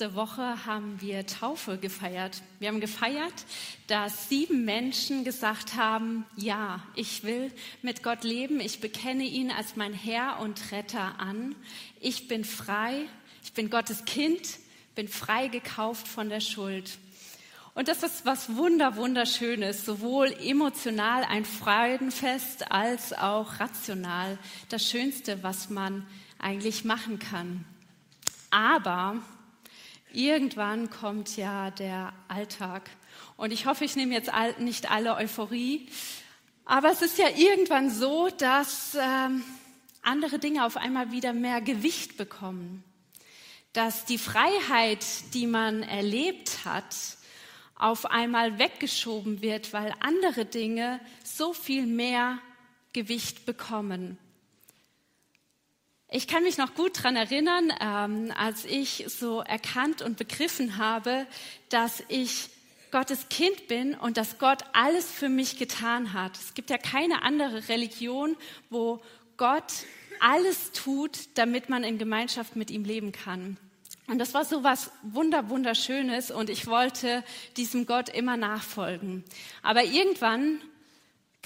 Letzte Woche haben wir Taufe gefeiert. Wir haben gefeiert, dass sieben Menschen gesagt haben, ja, ich will mit Gott leben, ich bekenne ihn als mein Herr und Retter an. Ich bin frei, ich bin Gottes Kind, bin frei gekauft von der Schuld. Und das ist was wunder, wunderschönes, sowohl emotional ein Freudenfest als auch rational. Das Schönste, was man eigentlich machen kann. Aber irgendwann kommt ja der Alltag. Und ich hoffe, ich nehme jetzt nicht alle Euphorie. Aber es ist ja irgendwann so, dass ähm, andere Dinge auf einmal wieder mehr Gewicht bekommen. Dass die Freiheit, die man erlebt hat, auf einmal weggeschoben wird, weil andere Dinge so viel mehr Gewicht bekommen. Ich kann mich noch gut daran erinnern, ähm, als ich so erkannt und begriffen habe, dass ich Gottes Kind bin und dass Gott alles für mich getan hat. Es gibt ja keine andere Religion, wo Gott alles tut, damit man in Gemeinschaft mit ihm leben kann. Und das war so was wunder wunderschönes und ich wollte diesem Gott immer nachfolgen. Aber irgendwann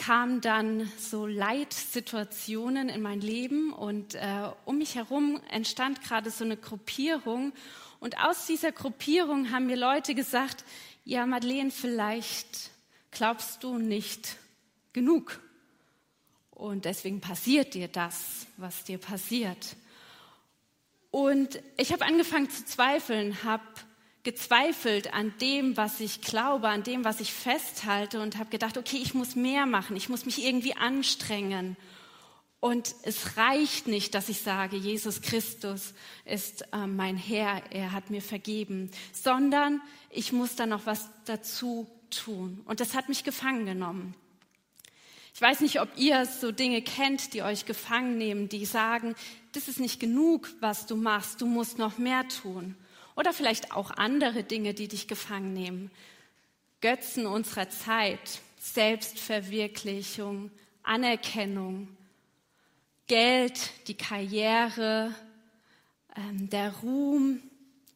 kamen dann so Leitsituationen in mein Leben und äh, um mich herum entstand gerade so eine Gruppierung. Und aus dieser Gruppierung haben mir Leute gesagt, ja, Madeleine, vielleicht glaubst du nicht genug. Und deswegen passiert dir das, was dir passiert. Und ich habe angefangen zu zweifeln, habe gezweifelt an dem, was ich glaube, an dem, was ich festhalte und habe gedacht, okay, ich muss mehr machen, ich muss mich irgendwie anstrengen. Und es reicht nicht, dass ich sage, Jesus Christus ist äh, mein Herr, er hat mir vergeben, sondern ich muss da noch was dazu tun. Und das hat mich gefangen genommen. Ich weiß nicht, ob ihr so Dinge kennt, die euch gefangen nehmen, die sagen, das ist nicht genug, was du machst, du musst noch mehr tun. Oder vielleicht auch andere Dinge, die dich gefangen nehmen. Götzen unserer Zeit, Selbstverwirklichung, Anerkennung, Geld, die Karriere, ähm, der Ruhm,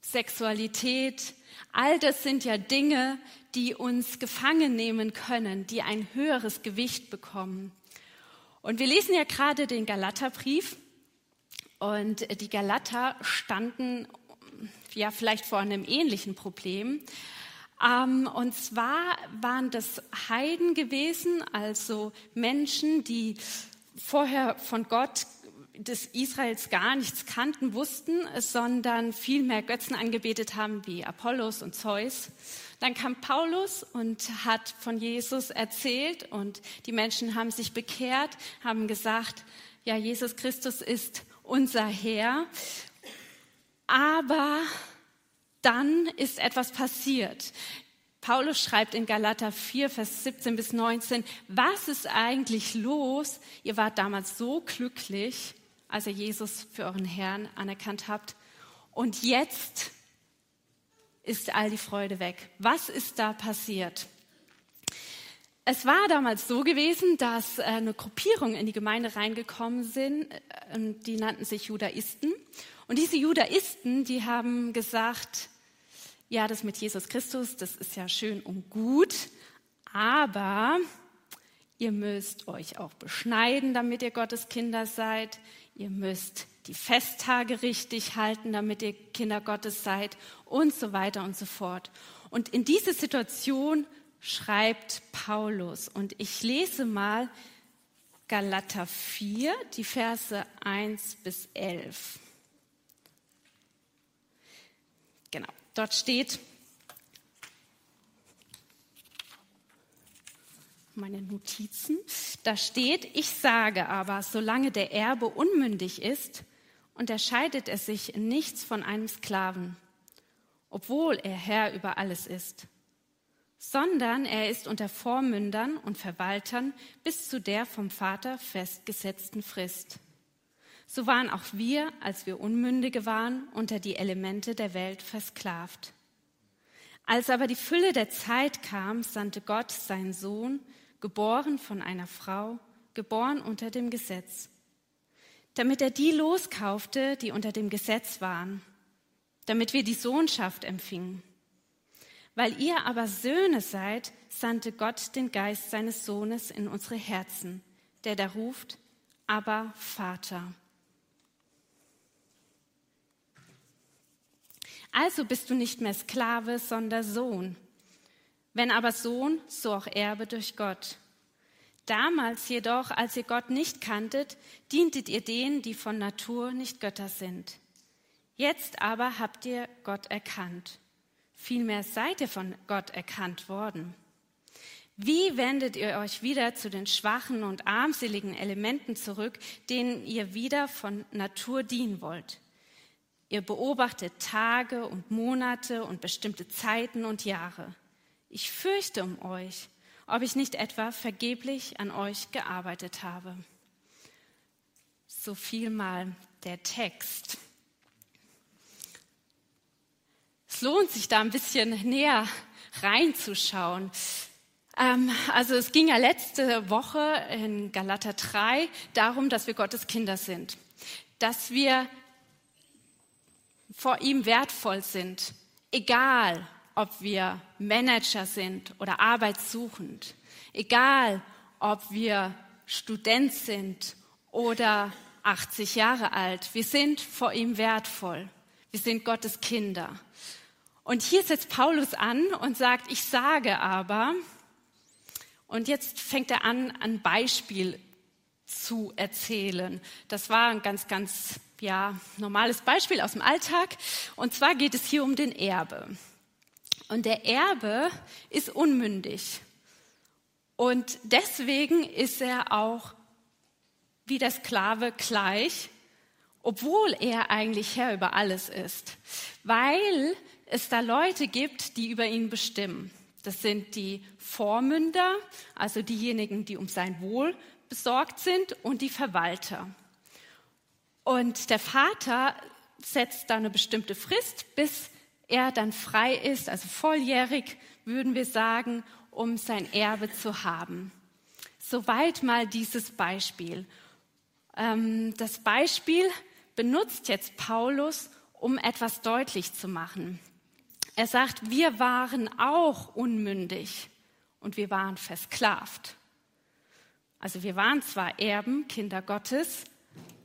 Sexualität. All das sind ja Dinge, die uns gefangen nehmen können, die ein höheres Gewicht bekommen. Und wir lesen ja gerade den Galaterbrief und die Galater standen ja vielleicht vor einem ähnlichen Problem. Ähm, und zwar waren das Heiden gewesen, also Menschen, die vorher von Gott des Israels gar nichts kannten, wussten, sondern viel mehr Götzen angebetet haben wie Apollos und Zeus. Dann kam Paulus und hat von Jesus erzählt und die Menschen haben sich bekehrt, haben gesagt, ja, Jesus Christus ist unser Herr. Aber dann ist etwas passiert. Paulus schreibt in Galater 4, Vers 17 bis 19, was ist eigentlich los? Ihr wart damals so glücklich, als ihr Jesus für euren Herrn anerkannt habt. Und jetzt ist all die Freude weg. Was ist da passiert? Es war damals so gewesen, dass äh, eine Gruppierung in die Gemeinde reingekommen sind, äh, die nannten sich Judaisten. Und diese Judaisten, die haben gesagt, ja, das mit Jesus Christus, das ist ja schön und gut, aber ihr müsst euch auch beschneiden, damit ihr Gottes Kinder seid. Ihr müsst die Festtage richtig halten, damit ihr Kinder Gottes seid und so weiter und so fort. Und in diese Situation schreibt Paulus. Und ich lese mal Galater 4, die Verse 1 bis 11. dort steht, meine Notizen, da steht, ich sage aber, solange der Erbe unmündig ist, unterscheidet er sich in nichts von einem Sklaven, obwohl er Herr über alles ist, sondern er ist unter Vormündern und Verwaltern bis zu der vom Vater festgesetzten Frist. So waren auch wir, als wir Unmündige waren, unter die Elemente der Welt versklavt. Als aber die Fülle der Zeit kam, sandte Gott seinen Sohn, geboren von einer Frau, geboren unter dem Gesetz, damit er die loskaufte, die unter dem Gesetz waren, damit wir die Sohnschaft empfingen. Weil ihr aber Söhne seid, sandte Gott den Geist seines Sohnes in unsere Herzen, der da ruft, aber Vater. Also bist du nicht mehr Sklave, sondern Sohn. Wenn aber Sohn, so auch Erbe durch Gott. Damals jedoch, als ihr Gott nicht kanntet, dientet ihr denen, die von Natur nicht Götter sind. Jetzt aber habt ihr Gott erkannt. Vielmehr seid ihr von Gott erkannt worden. Wie wendet ihr euch wieder zu den schwachen und armseligen Elementen zurück, denen ihr wieder von Natur dienen wollt? Ihr beobachtet Tage und Monate und bestimmte Zeiten und Jahre. Ich fürchte um euch, ob ich nicht etwa vergeblich an euch gearbeitet habe. So viel mal der Text. Es lohnt sich da ein bisschen näher reinzuschauen. Ähm, also es ging ja letzte Woche in Galater 3 darum, dass wir Gottes Kinder sind, dass wir vor ihm wertvoll sind, egal ob wir Manager sind oder arbeitssuchend, egal ob wir Student sind oder 80 Jahre alt, wir sind vor ihm wertvoll. Wir sind Gottes Kinder. Und hier setzt Paulus an und sagt, ich sage aber, und jetzt fängt er an, ein Beispiel zu erzählen. Das war ein ganz, ganz ja, normales Beispiel aus dem Alltag. Und zwar geht es hier um den Erbe. Und der Erbe ist unmündig. Und deswegen ist er auch wie der Sklave gleich, obwohl er eigentlich Herr über alles ist. Weil es da Leute gibt, die über ihn bestimmen. Das sind die Vormünder, also diejenigen, die um sein Wohl besorgt sind, und die Verwalter. Und der Vater setzt da eine bestimmte Frist, bis er dann frei ist, also volljährig, würden wir sagen, um sein Erbe zu haben. Soweit mal dieses Beispiel. Ähm, das Beispiel benutzt jetzt Paulus, um etwas deutlich zu machen. Er sagt, wir waren auch unmündig und wir waren versklavt. Also wir waren zwar Erben, Kinder Gottes,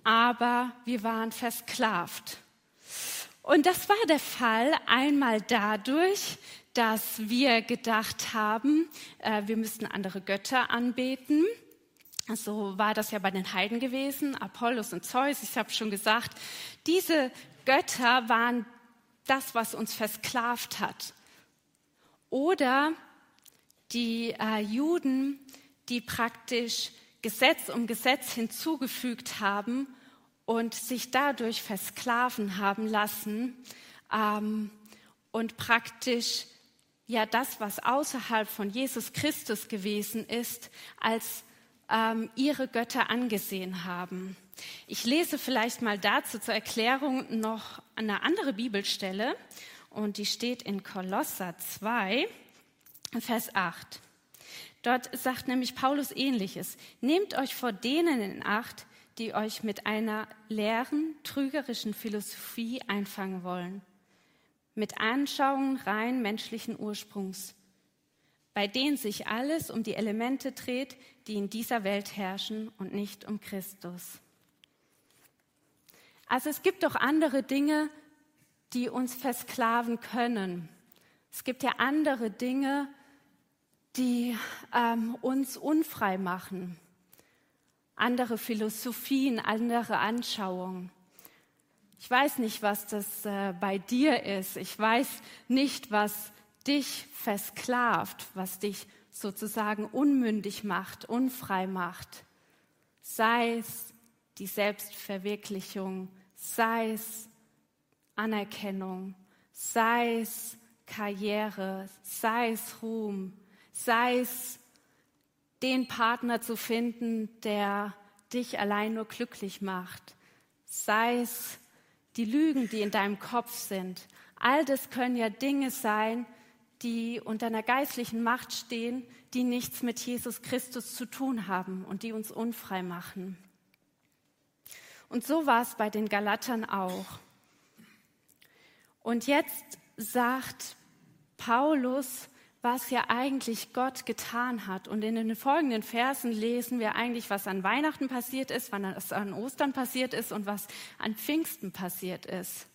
aber wir waren versklavt. Und das war der Fall einmal dadurch, dass wir gedacht haben, äh, wir müssten andere Götter anbeten. So war das ja bei den Heiden gewesen, Apollos und Zeus. Ich habe schon gesagt, diese Götter waren das, was uns versklavt hat. Oder die äh, Juden, die praktisch Gesetz um Gesetz hinzugefügt haben und sich dadurch versklaven haben lassen ähm, und praktisch ja das, was außerhalb von Jesus Christus gewesen ist, als ähm, ihre Götter angesehen haben. Ich lese vielleicht mal dazu zur Erklärung noch eine andere Bibelstelle und die steht in Kolosser 2, Vers 8. Dort sagt nämlich Paulus ähnliches. Nehmt euch vor denen in Acht, die euch mit einer leeren, trügerischen Philosophie einfangen wollen, mit Anschauungen rein menschlichen Ursprungs, bei denen sich alles um die Elemente dreht, die in dieser Welt herrschen und nicht um Christus. Also es gibt doch andere Dinge, die uns versklaven können. Es gibt ja andere Dinge, die ähm, uns unfrei machen andere Philosophien, andere Anschauungen. Ich weiß nicht, was das äh, bei dir ist. Ich weiß nicht, was dich versklavt, was dich sozusagen unmündig macht, unfrei macht. Sei es die Selbstverwirklichung, sei es Anerkennung, sei es Karriere, sei es Ruhm, sei es den Partner zu finden, der dich allein nur glücklich macht. Sei es die Lügen, die in deinem Kopf sind. All das können ja Dinge sein, die unter einer geistlichen Macht stehen, die nichts mit Jesus Christus zu tun haben und die uns unfrei machen. Und so war es bei den Galatern auch. Und jetzt sagt Paulus, was ja eigentlich Gott getan hat. Und in den folgenden Versen lesen wir eigentlich, was an Weihnachten passiert ist, was an Ostern passiert ist und was an Pfingsten passiert ist.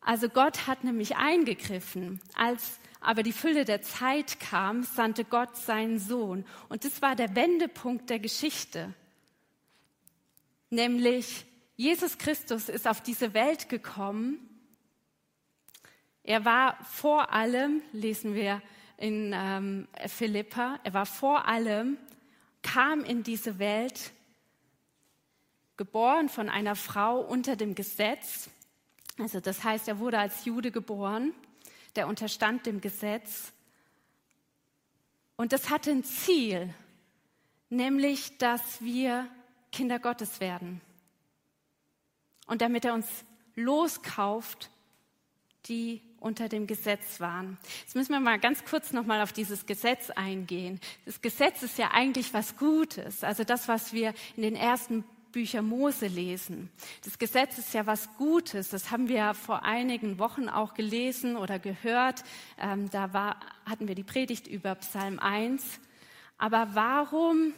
Also Gott hat nämlich eingegriffen. Als aber die Fülle der Zeit kam, sandte Gott seinen Sohn. Und das war der Wendepunkt der Geschichte. Nämlich Jesus Christus ist auf diese Welt gekommen. Er war vor allem, lesen wir in ähm, Philippa, er war vor allem, kam in diese Welt, geboren von einer Frau unter dem Gesetz. Also das heißt, er wurde als Jude geboren, der unterstand dem Gesetz. Und das hatte ein Ziel, nämlich, dass wir Kinder Gottes werden. Und damit er uns loskauft, die unter dem Gesetz waren. Jetzt müssen wir mal ganz kurz nochmal auf dieses Gesetz eingehen. Das Gesetz ist ja eigentlich was Gutes, also das, was wir in den ersten Büchern Mose lesen. Das Gesetz ist ja was Gutes. Das haben wir vor einigen Wochen auch gelesen oder gehört. Ähm, da war, hatten wir die Predigt über Psalm 1. Aber warum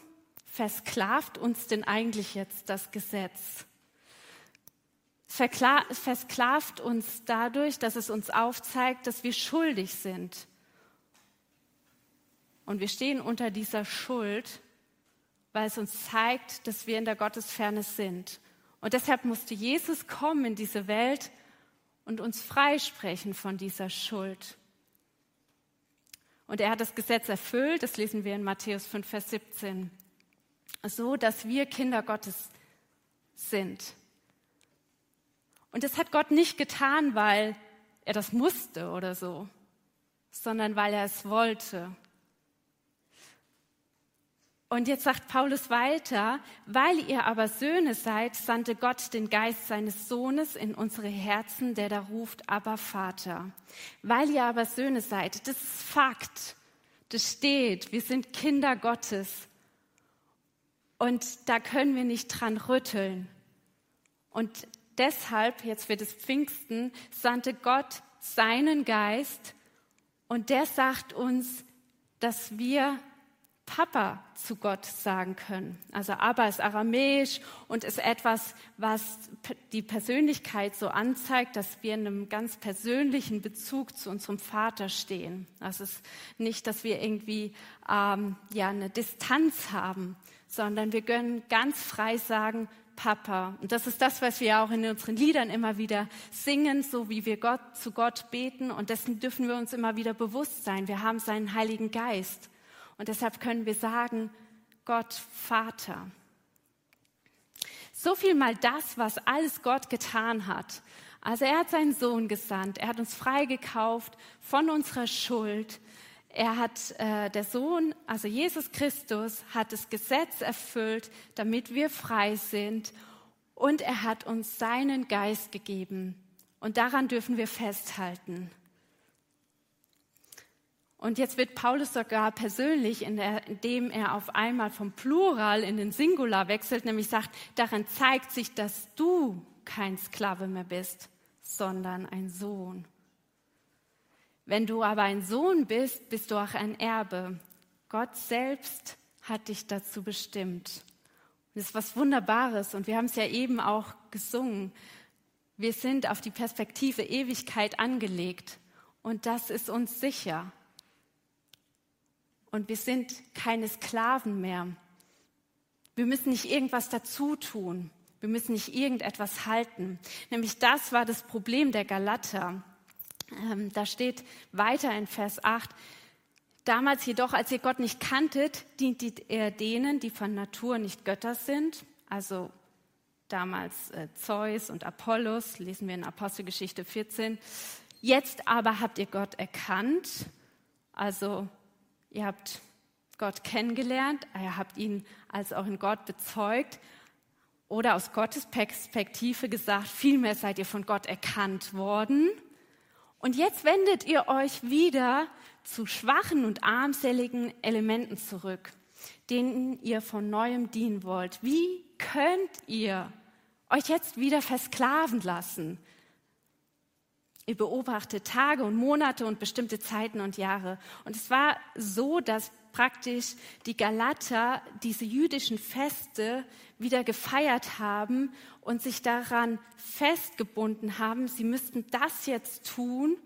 versklavt uns denn eigentlich jetzt das Gesetz? Versklavt uns dadurch, dass es uns aufzeigt, dass wir schuldig sind. Und wir stehen unter dieser Schuld, weil es uns zeigt, dass wir in der Gottesferne sind. Und deshalb musste Jesus kommen in diese Welt und uns freisprechen von dieser Schuld. Und er hat das Gesetz erfüllt, das lesen wir in Matthäus 5, Vers 17, so dass wir Kinder Gottes sind. Und das hat Gott nicht getan, weil er das musste oder so, sondern weil er es wollte. Und jetzt sagt Paulus weiter, weil ihr aber Söhne seid, sandte Gott den Geist seines Sohnes in unsere Herzen, der da ruft, aber Vater. Weil ihr aber Söhne seid, das ist Fakt, das steht, wir sind Kinder Gottes. Und da können wir nicht dran rütteln. Und deshalb, jetzt wird es Pfingsten, sandte Gott seinen Geist und der sagt uns, dass wir Papa zu Gott sagen können. Also Abba ist aramäisch und ist etwas, was die Persönlichkeit so anzeigt, dass wir in einem ganz persönlichen Bezug zu unserem Vater stehen. Das ist nicht, dass wir irgendwie ähm, ja eine Distanz haben, sondern wir können ganz frei sagen, Papa. Und das ist das, was wir auch in unseren Liedern immer wieder singen, so wie wir Gott, zu Gott beten. Und dessen dürfen wir uns immer wieder bewusst sein. Wir haben seinen Heiligen Geist. Und deshalb können wir sagen, Gott Vater. So viel mal das, was alles Gott getan hat. Also er hat seinen Sohn gesandt, er hat uns freigekauft von unserer Schuld, er hat, äh, der Sohn, also Jesus Christus, hat das Gesetz erfüllt, damit wir frei sind. Und er hat uns seinen Geist gegeben. Und daran dürfen wir festhalten. Und jetzt wird Paulus sogar persönlich, indem er auf einmal vom Plural in den Singular wechselt, nämlich sagt, daran zeigt sich, dass du kein Sklave mehr bist, sondern ein Sohn. Wenn du aber ein Sohn bist, bist du auch ein Erbe. Gott selbst hat dich dazu bestimmt. Und das ist was Wunderbares und wir haben es ja eben auch gesungen. Wir sind auf die Perspektive Ewigkeit angelegt und das ist uns sicher. Und wir sind keine Sklaven mehr. Wir müssen nicht irgendwas dazu tun. Wir müssen nicht irgendetwas halten. Nämlich das war das Problem der Galater. Ähm, da steht weiter in Vers 8, damals jedoch, als ihr Gott nicht kanntet, diente er denen, die von Natur nicht Götter sind, also damals äh, Zeus und Apollos, lesen wir in Apostelgeschichte 14. Jetzt aber habt ihr Gott erkannt, also ihr habt Gott kennengelernt, ihr habt ihn als auch in Gott bezeugt. Oder aus Gottes Perspektive gesagt, vielmehr seid ihr von Gott erkannt worden und jetzt wendet ihr euch wieder zu schwachen und armseligen Elementen zurück, denen ihr von neuem dienen wollt. Wie könnt ihr euch jetzt wieder versklaven lassen? Ihr beobachtet Tage und Monate und bestimmte Zeiten und Jahre. Und es war so, dass praktisch die Galater diese jüdischen Feste wieder gefeiert haben und sich daran festgebunden haben, sie müssten das jetzt tun,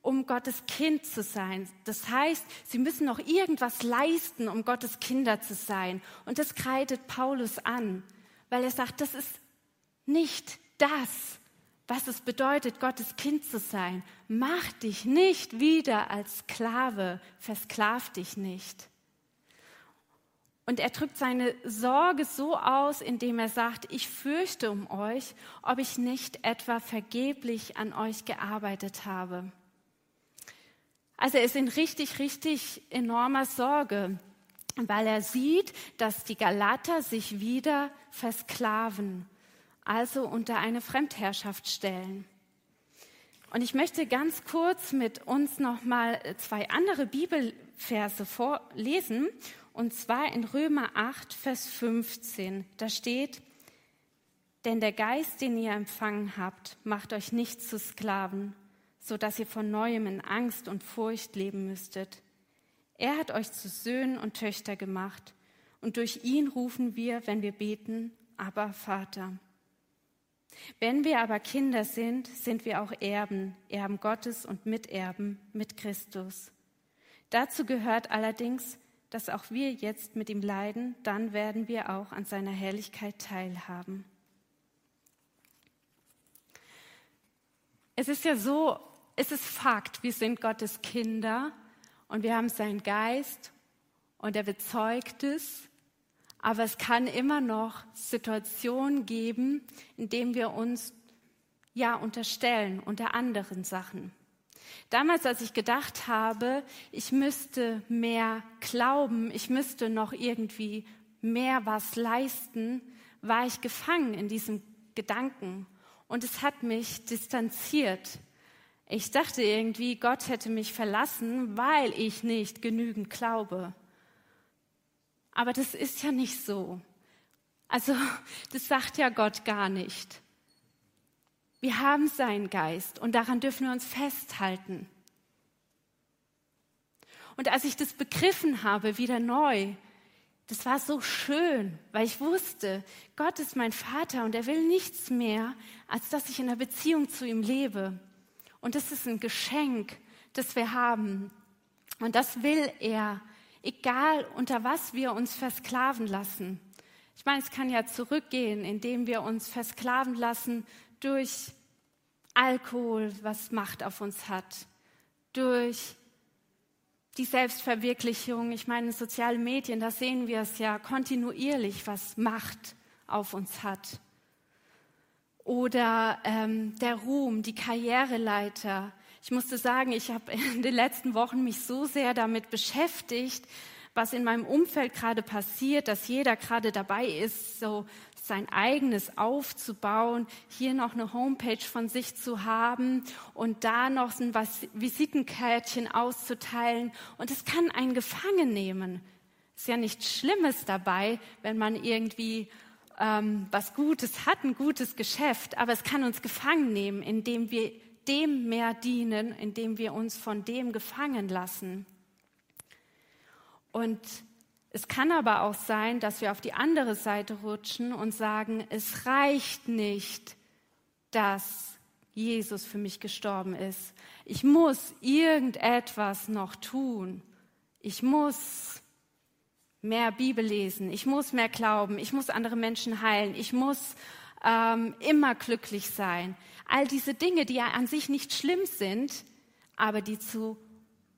um Gottes Kind zu sein. Das heißt, sie müssen noch irgendwas leisten, um Gottes Kinder zu sein. Und das kreidet Paulus an, weil er sagt, das ist nicht das, was es bedeutet, Gottes Kind zu sein. Mach dich nicht wieder als Sklave, versklav dich nicht. Und er drückt seine Sorge so aus, indem er sagt, ich fürchte um euch, ob ich nicht etwa vergeblich an euch gearbeitet habe. Also er ist in richtig, richtig enormer Sorge, weil er sieht, dass die Galater sich wieder versklaven also unter eine Fremdherrschaft stellen. Und ich möchte ganz kurz mit uns noch mal zwei andere Bibelverse vorlesen, und zwar in Römer 8, Vers 15. Da steht, denn der Geist, den ihr empfangen habt, macht euch nicht zu Sklaven, so dass ihr von neuem in Angst und Furcht leben müsstet. Er hat euch zu Söhnen und Töchter gemacht, und durch ihn rufen wir, wenn wir beten, aber Vater. Wenn wir aber Kinder sind, sind wir auch Erben, Erben Gottes und Miterben mit Christus. Dazu gehört allerdings, dass auch wir jetzt mit ihm leiden, dann werden wir auch an seiner Herrlichkeit teilhaben. Es ist ja so, es ist Fakt, wir sind Gottes Kinder und wir haben seinen Geist und er bezeugt es aber es kann immer noch Situationen geben, in denen wir uns ja unterstellen unter anderen Sachen. Damals, als ich gedacht habe, ich müsste mehr glauben, ich müsste noch irgendwie mehr was leisten, war ich gefangen in diesem Gedanken und es hat mich distanziert. Ich dachte irgendwie, Gott hätte mich verlassen, weil ich nicht genügend glaube. Aber das ist ja nicht so. Also das sagt ja Gott gar nicht. Wir haben seinen Geist und daran dürfen wir uns festhalten. Und als ich das begriffen habe, wieder neu, das war so schön, weil ich wusste, Gott ist mein Vater und er will nichts mehr, als dass ich in einer Beziehung zu ihm lebe. Und das ist ein Geschenk, das wir haben. Und das will er egal unter was wir uns versklaven lassen. Ich meine, es kann ja zurückgehen, indem wir uns versklaven lassen durch Alkohol, was Macht auf uns hat, durch die Selbstverwirklichung. Ich meine, soziale Medien, da sehen wir es ja kontinuierlich, was Macht auf uns hat. Oder ähm, der Ruhm, die Karriereleiter, ich musste sagen, ich habe in den letzten Wochen mich so sehr damit beschäftigt, was in meinem Umfeld gerade passiert, dass jeder gerade dabei ist, so sein eigenes aufzubauen, hier noch eine Homepage von sich zu haben und da noch ein Visitenkärtchen auszuteilen. Und es kann einen gefangen nehmen. Ist ja nichts Schlimmes dabei, wenn man irgendwie ähm, was Gutes hat, ein gutes Geschäft, aber es kann uns gefangen nehmen, indem wir dem mehr dienen, indem wir uns von dem gefangen lassen. Und es kann aber auch sein, dass wir auf die andere Seite rutschen und sagen, es reicht nicht, dass Jesus für mich gestorben ist. Ich muss irgendetwas noch tun. Ich muss mehr Bibel lesen. Ich muss mehr glauben. Ich muss andere Menschen heilen. Ich muss ähm, immer glücklich sein. All diese Dinge, die ja an sich nicht schlimm sind, aber die zu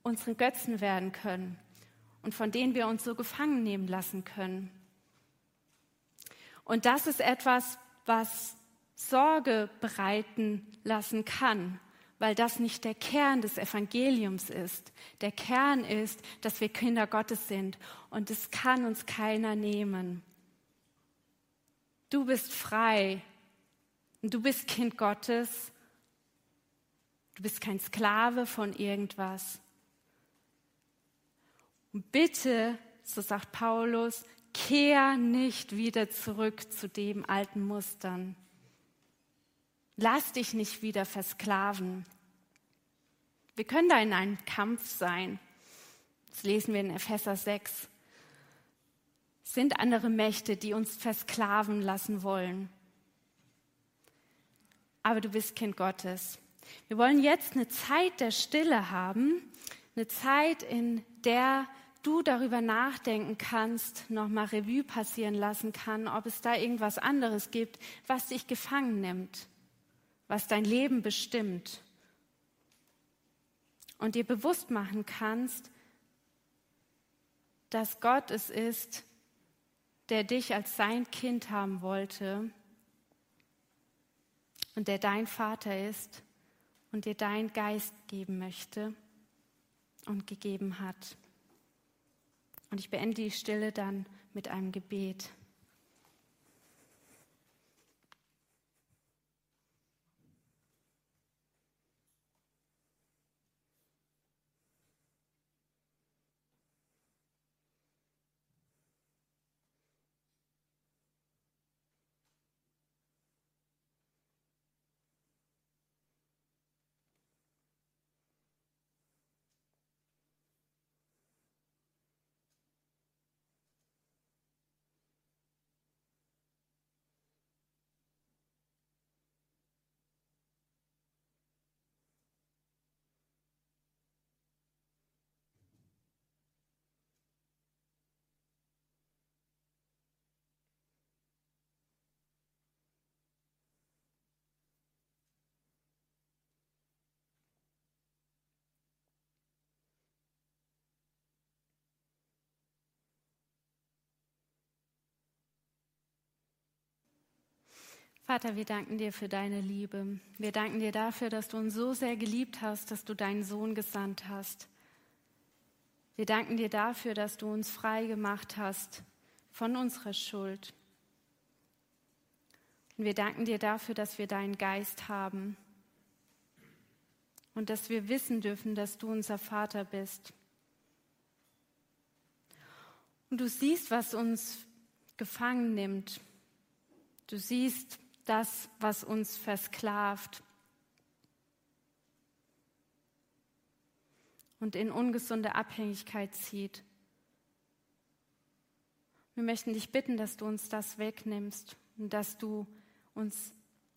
unseren Götzen werden können und von denen wir uns so gefangen nehmen lassen können. Und das ist etwas, was Sorge bereiten lassen kann, weil das nicht der Kern des Evangeliums ist. Der Kern ist, dass wir Kinder Gottes sind und es kann uns keiner nehmen. Du bist frei und du bist Kind Gottes. Du bist kein Sklave von irgendwas. Und bitte, so sagt Paulus, kehr nicht wieder zurück zu dem alten Mustern. Lass dich nicht wieder versklaven. Wir können da in einem Kampf sein. Das lesen wir in Epheser 6. Es sind andere Mächte, die uns versklaven lassen wollen. Aber du bist Kind Gottes. Wir wollen jetzt eine Zeit der Stille haben, eine Zeit, in der du darüber nachdenken kannst, nochmal Revue passieren lassen kann, ob es da irgendwas anderes gibt, was dich gefangen nimmt, was dein Leben bestimmt. Und dir bewusst machen kannst, dass Gott es ist, der dich als sein Kind haben wollte und der dein Vater ist und dir deinen Geist geben möchte und gegeben hat. Und ich beende die Stille dann mit einem Gebet. Vater, wir danken dir für deine Liebe. Wir danken dir dafür, dass du uns so sehr geliebt hast, dass du deinen Sohn gesandt hast. Wir danken dir dafür, dass du uns frei gemacht hast von unserer Schuld. Und wir danken dir dafür, dass wir deinen Geist haben und dass wir wissen dürfen, dass du unser Vater bist. Und du siehst, was uns gefangen nimmt. Du siehst, das, was uns versklavt und in ungesunde Abhängigkeit zieht. Wir möchten dich bitten, dass du uns das wegnimmst und dass du uns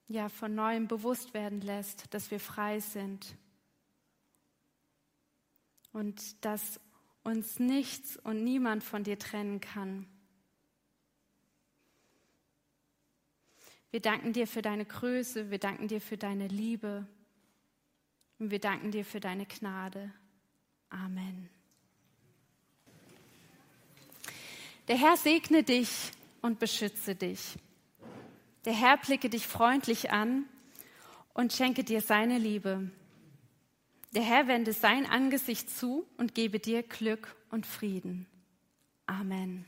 ja von neuem bewusst werden lässt, dass wir frei sind und dass uns nichts und niemand von dir trennen kann. Wir danken dir für deine Größe, wir danken dir für deine Liebe und wir danken dir für deine Gnade. Amen. Der Herr segne dich und beschütze dich. Der Herr blicke dich freundlich an und schenke dir seine Liebe. Der Herr wende sein Angesicht zu und gebe dir Glück und Frieden. Amen.